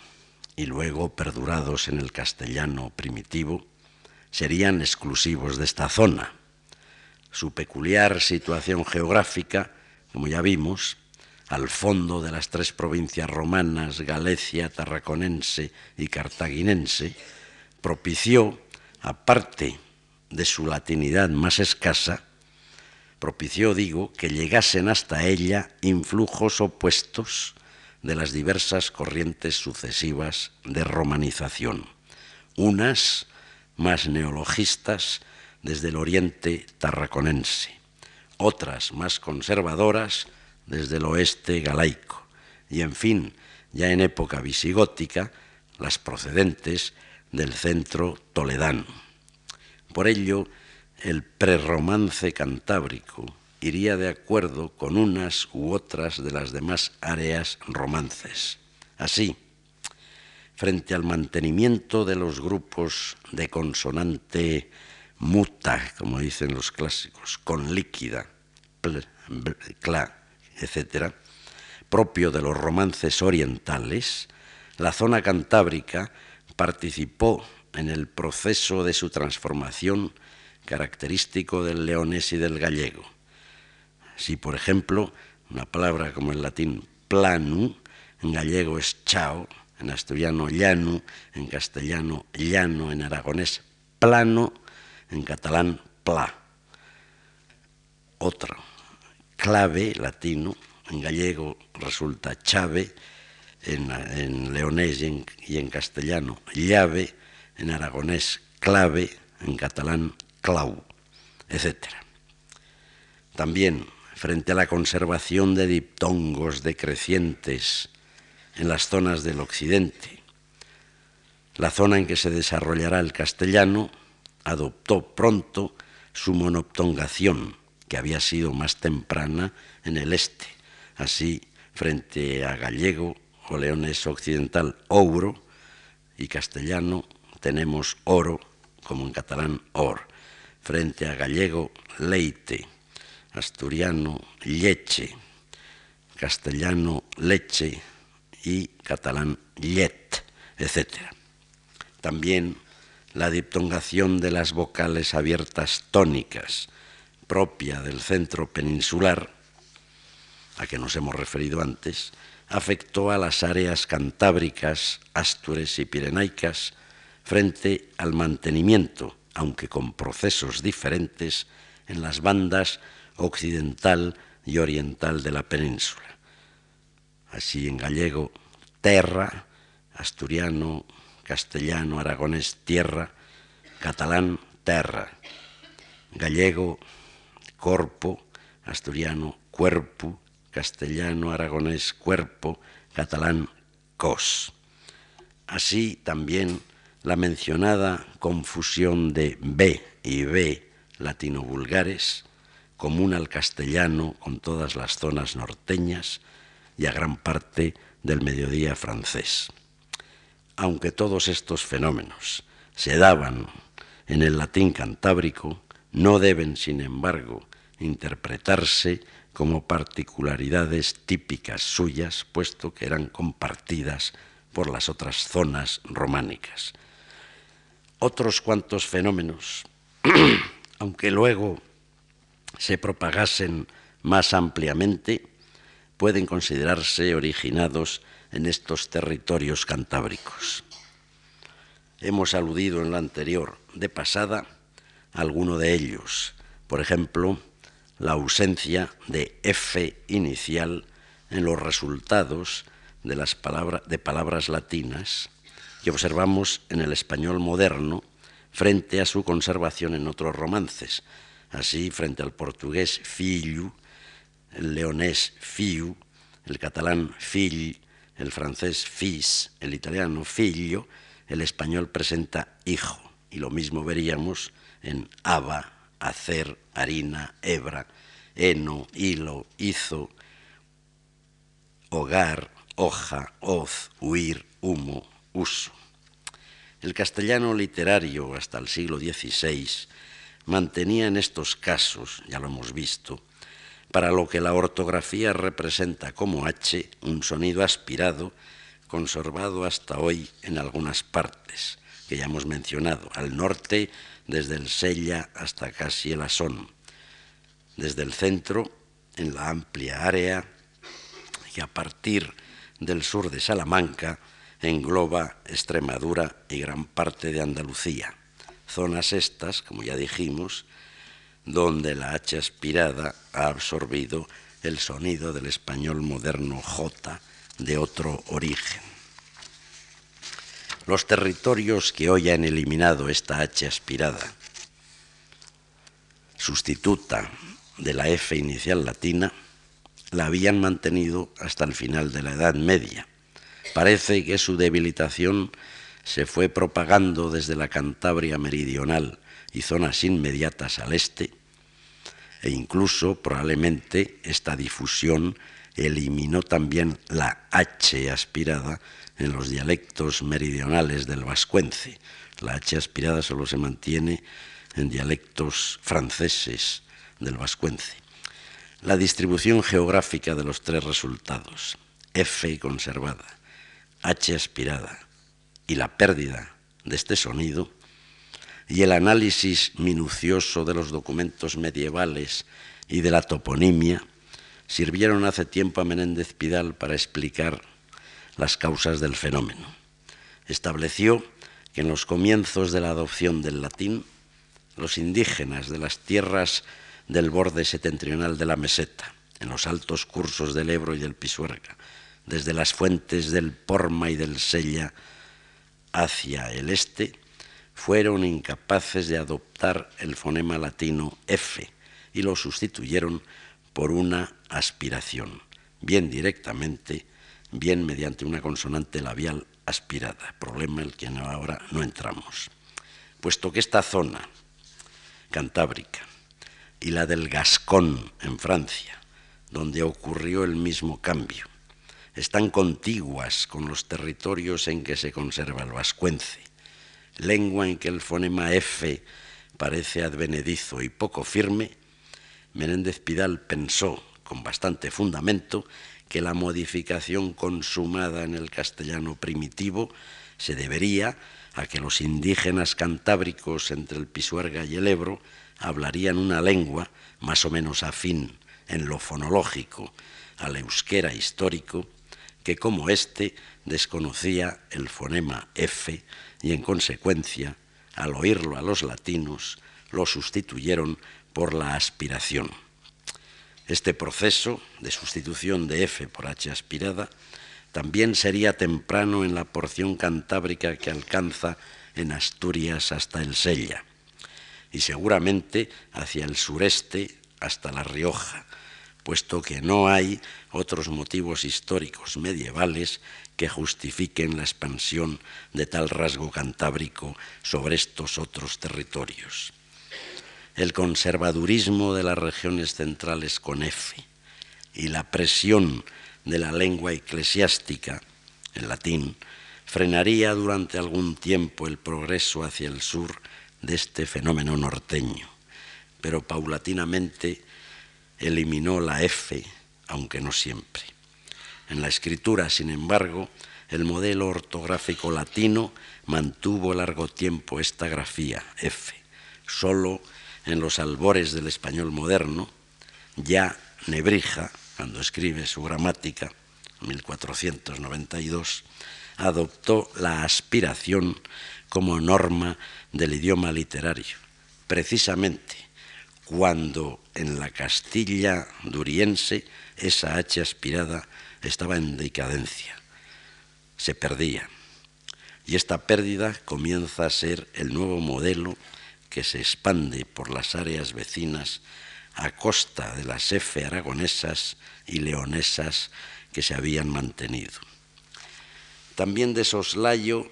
y luego perdurados en el castellano primitivo serían exclusivos de esta zona. Su peculiar situación geográfica, como ya vimos, al fondo de las tres provincias romanas, Galecia, Tarraconense y Cartaginense, propició, aparte de su latinidad más escasa, propició, digo, que llegasen hasta ella influjos opuestos de las diversas corrientes sucesivas de romanización, unas más neologistas desde el oriente tarraconense, otras más conservadoras desde el oeste galaico y, en fin, ya en época visigótica, las procedentes del centro toledano. Por ello, el prerromance cantábrico iría de acuerdo con unas u otras de las demás áreas romances. Así, frente al mantenimiento de los grupos de consonante muta, como dicen los clásicos, con líquida pl, cla, etc., propio de los romances orientales, la zona cantábrica participó en el proceso de su transformación característico del leonés y del gallego. Si, por ejemplo, una palabra como el latín planu, en gallego es chao, en asturiano llano, en castellano llano, en aragonés plano, en catalán pla. Otro, clave latino, en gallego resulta chave, en, leonés y en, castellano llave, en aragonés clave, en catalán clau, etc. También frente a la conservación de diptongos decrecientes en las zonas del occidente, la zona en que se desarrollará el castellano adoptó pronto su monoptongación, que había sido más temprana en el este. Así, frente a gallego o leones occidental, ouro, y castellano tenemos oro, como en catalán or. Frente a gallego, leite, asturiano, leche, castellano, leche y catalán, llet, etc. También la diptongación de las vocales abiertas tónicas, propia del centro peninsular, a que nos hemos referido antes, afectó a las áreas cantábricas, astures y pirenaicas frente al mantenimiento, aunque con procesos diferentes, en las bandas occidental y oriental de la península. Así en gallego, terra, asturiano, castellano, aragonés, tierra, catalán, terra, gallego, corpo, asturiano, cuerpo, castellano, aragonés, cuerpo, catalán, cos. Así también la mencionada confusión de B y B latino-vulgares, común al castellano con todas las zonas norteñas y a gran parte del mediodía francés. Aunque todos estos fenómenos se daban en el latín cantábrico, no deben, sin embargo, interpretarse como particularidades típicas suyas, puesto que eran compartidas por las otras zonas románicas. Otros cuantos fenómenos, aunque luego se propagasen más ampliamente, pueden considerarse originados en estos territorios cantábricos. Hemos aludido en la anterior de pasada a alguno de ellos, por ejemplo, la ausencia de F inicial en los resultados de, las de palabras latinas que observamos en el español moderno frente a su conservación en otros romances. Así, frente al portugués filho, el leonés fiu, el catalán fill, el francés fils, el italiano figlio, el español presenta hijo. Y lo mismo veríamos en aba, hacer, harina, hebra, heno, hilo, hizo, hogar, hoja, hoz, huir, humo, uso. El castellano literario hasta el siglo XVI mantenía en estos casos, ya lo hemos visto, para lo que la ortografía representa como H un sonido aspirado, conservado hasta hoy en algunas partes, que ya hemos mencionado, al norte desde el Sella hasta casi el Asón, desde el centro en la amplia área que a partir del sur de Salamanca engloba Extremadura y gran parte de Andalucía. Zonas estas, como ya dijimos, donde la H aspirada ha absorbido el sonido del español moderno J de otro origen. Los territorios que hoy han eliminado esta H aspirada, sustituta de la F inicial latina, la habían mantenido hasta el final de la Edad Media. Parece que su debilitación se fue propagando desde la Cantabria meridional y zonas inmediatas al este, e incluso probablemente esta difusión eliminó también la H aspirada en los dialectos meridionales del vascuence. La H aspirada solo se mantiene en dialectos franceses del vascuence. la distribución geográfica de los tres resultados, F conservada, H aspirada y la pérdida de este sonido, y el análisis minucioso de los documentos medievales y de la toponimia, sirvieron hace tiempo a Menéndez Pidal para explicar las causas del fenómeno. Estableció que en los comienzos de la adopción del latín, los indígenas de las tierras del borde septentrional de la meseta, en los altos cursos del Ebro y del Pisuerga, desde las fuentes del Porma y del Sella hacia el este, fueron incapaces de adoptar el fonema latino F y lo sustituyeron por una aspiración, bien directamente, bien mediante una consonante labial aspirada, problema en el que ahora no entramos. Puesto que esta zona cantábrica y la del Gascón en Francia, donde ocurrió el mismo cambio, están contiguas con los territorios en que se conserva el vascuence, lengua en que el fonema F parece advenedizo y poco firme, Menéndez Pidal pensó, con bastante fundamento, que la modificación consumada en el castellano primitivo se debería a que los indígenas cantábricos entre el Pisuerga y el Ebro hablarían una lengua más o menos afín en lo fonológico al euskera histórico, que como éste desconocía el fonema F y en consecuencia, al oírlo a los latinos, lo sustituyeron por la aspiración. Este proceso de sustitución de F por H aspirada también sería temprano en la porción cantábrica que alcanza en Asturias hasta el Sella y seguramente hacia el sureste hasta La Rioja, puesto que no hay otros motivos históricos medievales que justifiquen la expansión de tal rasgo cantábrico sobre estos otros territorios. El conservadurismo de las regiones centrales con F y la presión de la lengua eclesiástica, en latín, frenaría durante algún tiempo el progreso hacia el sur de este fenómeno norteño, pero paulatinamente eliminó la F, aunque no siempre. En la escritura, sin embargo, el modelo ortográfico latino mantuvo largo tiempo esta grafía, F. Solo en los albores del español moderno, ya Nebrija, cuando escribe su gramática, 1492, adoptó la aspiración como norma del idioma literario, precisamente cuando en la Castilla duriense esa H aspirada estaba en decadencia, se perdía. Y esta pérdida comienza a ser el nuevo modelo que se expande por las áreas vecinas a costa de las F aragonesas y leonesas que se habían mantenido. También de soslayo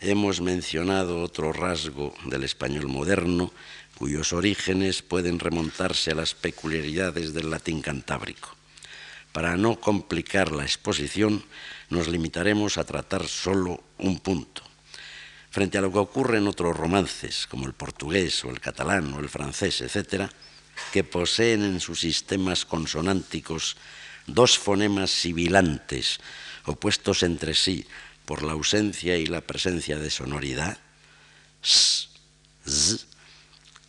hemos mencionado otro rasgo del español moderno cuyos orígenes pueden remontarse a las peculiaridades del latín cantábrico. Para no complicar la exposición, nos limitaremos a tratar solo un punto. Frente a lo que ocurre en otros romances, como el portugués o el catalán o el francés, etc., que poseen en sus sistemas consonánticos dos fonemas sibilantes opuestos entre sí por la ausencia y la presencia de sonoridad, s, z,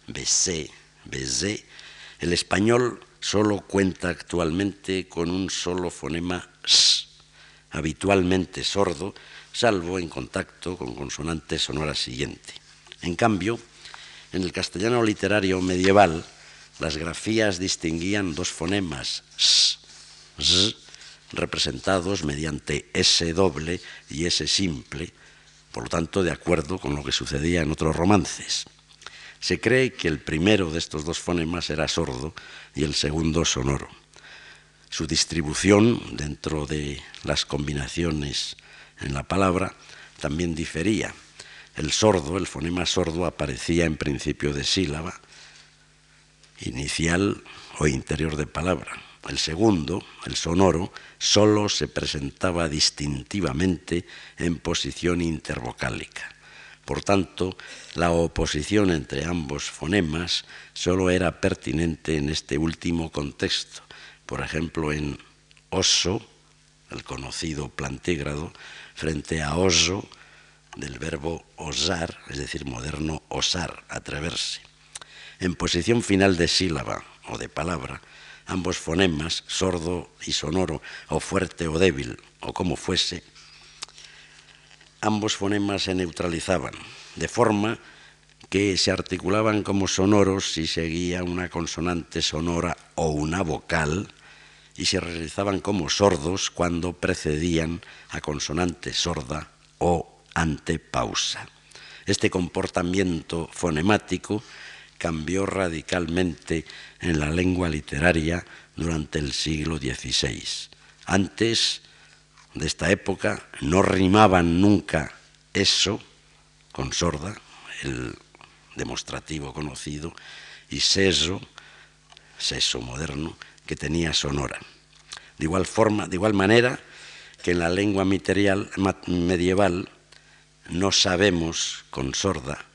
bc, bz, el español solo cuenta actualmente con un solo fonema s, habitualmente sordo, salvo en contacto con consonante sonora siguiente. En cambio, en el castellano literario medieval, las grafías distinguían dos fonemas s, z, representados mediante S doble y S simple, por lo tanto de acuerdo con lo que sucedía en otros romances. Se cree que el primero de estos dos fonemas era sordo y el segundo sonoro. Su distribución dentro de las combinaciones en la palabra también difería. El sordo, el fonema sordo, aparecía en principio de sílaba, inicial o interior de palabra. El segundo, el sonoro, solo se presentaba distintivamente en posición intervocálica. Por tanto, la oposición entre ambos fonemas solo era pertinente en este último contexto, por ejemplo en oso, el conocido plantígrado, frente a oso del verbo osar, es decir, moderno osar, atreverse. En posición final de sílaba o de palabra, ambos fonemas, sordo y sonoro, o fuerte o débil, o como fuese, ambos fonemas se neutralizaban, de forma que se articulaban como sonoros si seguía una consonante sonora o una vocal, y se realizaban como sordos cuando precedían a consonante sorda o antepausa. Este comportamiento fonemático cambió radicalmente en la lengua literaria durante el siglo XVI. Antes de esta época no rimaban nunca eso con sorda, el demostrativo conocido, y seso, seso moderno, que tenía sonora. De igual forma, de igual manera que en la lengua medieval no sabemos con sorda,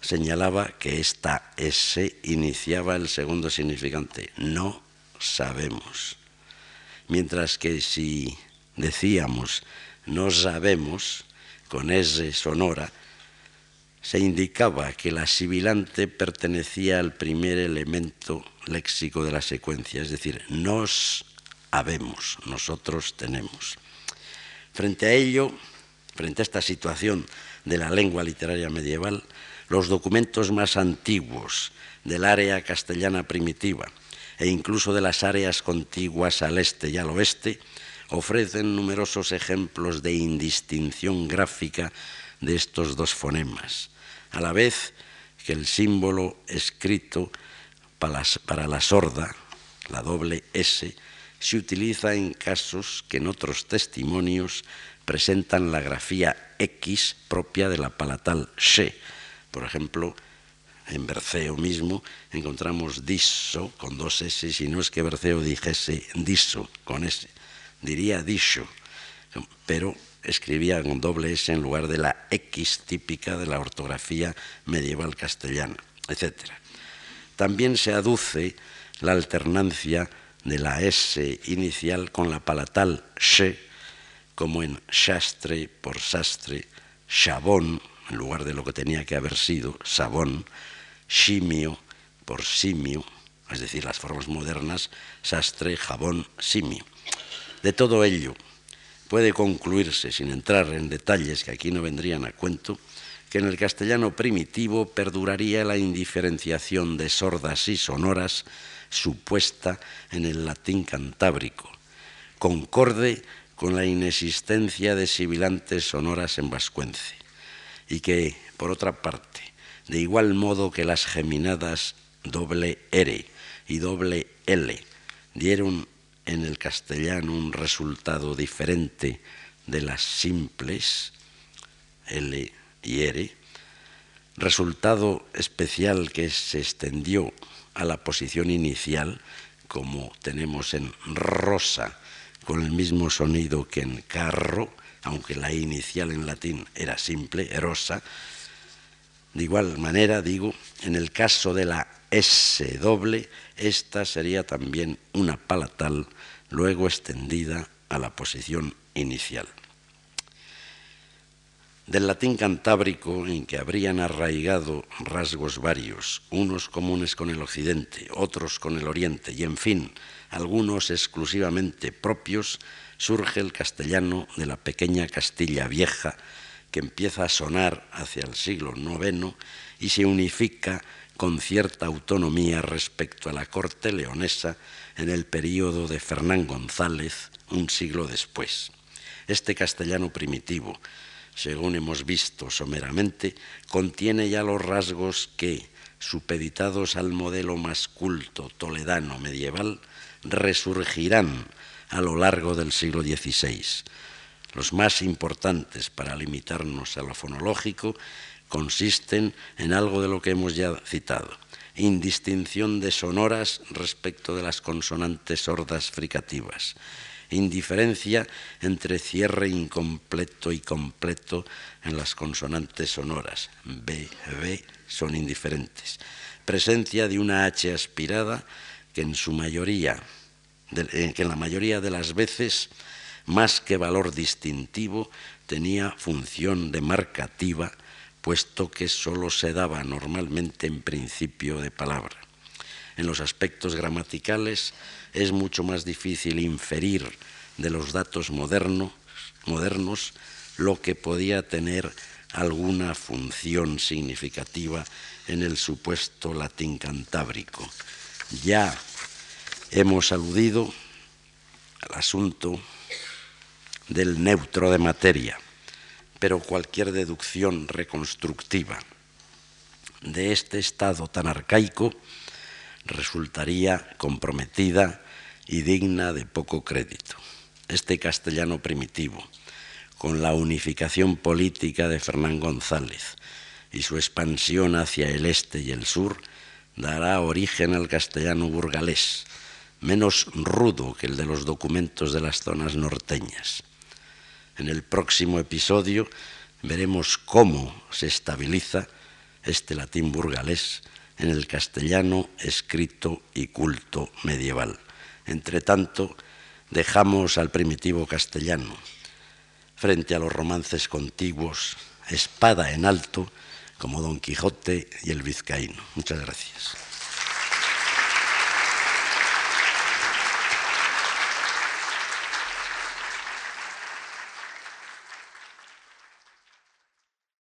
señalaba que esta S iniciaba el segundo significante, no sabemos. Mientras que si decíamos no sabemos, con S sonora, se indicaba que la sibilante pertenecía al primer elemento léxico de la secuencia, es decir, nos habemos, nosotros tenemos. Frente a ello, frente a esta situación de la lengua literaria medieval, los documentos más antiguos del área castellana primitiva e incluso de las áreas contiguas al este y al oeste ofrecen numerosos ejemplos de indistinción gráfica de estos dos fonemas, a la vez que el símbolo escrito para la sorda, la doble S, se utiliza en casos que en otros testimonios presentan la grafía X propia de la palatal she. Por ejemplo, en Berceo mismo encontramos diso con dos S, si no es que Berceo dijese diso con S, diría dicho, pero escribía con doble S en lugar de la X típica de la ortografía medieval castellana, etc. También se aduce la alternancia de la S inicial con la palatal she, como en shastre por sastre, chabón, en lugar de lo que tenía que haber sido, sabón, simio por simio, es decir, las formas modernas, sastre, jabón, simio. De todo ello puede concluirse, sin entrar en detalles que aquí no vendrían a cuento, que en el castellano primitivo perduraría la indiferenciación de sordas y sonoras supuesta en el latín cantábrico, concorde con la inexistencia de sibilantes sonoras en vascuence, y que, por otra parte, de igual modo que las geminadas doble R y doble L dieron en el castellano un resultado diferente de las simples L y R, resultado especial que se extendió a la posición inicial, como tenemos en rosa, con el mismo sonido que en carro, aunque la inicial en latín era simple, rosa. De igual manera, digo, en el caso de la S doble, esta sería también una palatal, luego extendida a la posición inicial. Del latín cantábrico, en que habrían arraigado rasgos varios, unos comunes con el occidente, otros con el oriente, y en fin, algunos exclusivamente propios, surge el castellano de la pequeña Castilla Vieja, que empieza a sonar hacia el siglo IX y se unifica con cierta autonomía respecto a la corte leonesa en el período de Fernán González, un siglo después. Este castellano primitivo, según hemos visto someramente, contiene ya los rasgos que, supeditados al modelo más culto toledano medieval, resurgirán a lo largo del siglo XVI. Los más importantes para limitarnos a lo fonológico consisten en algo de lo que hemos ya citado, indistinción de sonoras respecto de las consonantes sordas fricativas, indiferencia entre cierre incompleto y completo en las consonantes sonoras, B, B son indiferentes, presencia de una H aspirada que en su mayoría que en la mayoría de las veces, más que valor distintivo, tenía función demarcativa, puesto que sólo se daba normalmente en principio de palabra. En los aspectos gramaticales es mucho más difícil inferir de los datos modernos lo que podía tener alguna función significativa en el supuesto latín cantábrico. Ya hemos aludido al asunto del neutro de materia, pero cualquier deducción reconstructiva de este estado tan arcaico resultaría comprometida y digna de poco crédito. Este castellano primitivo, con la unificación política de Fernán González y su expansión hacia el este y el sur, dará origen al castellano burgalés, menos rudo que el de los documentos de las zonas norteñas. En el próximo episodio veremos cómo se estabiliza este latín burgalés en el castellano escrito y culto medieval. Entre tanto, dejamos al primitivo castellano frente a los romances contiguos, espada en alto, como Don Quijote y el vizcaíno. Muchas gracias.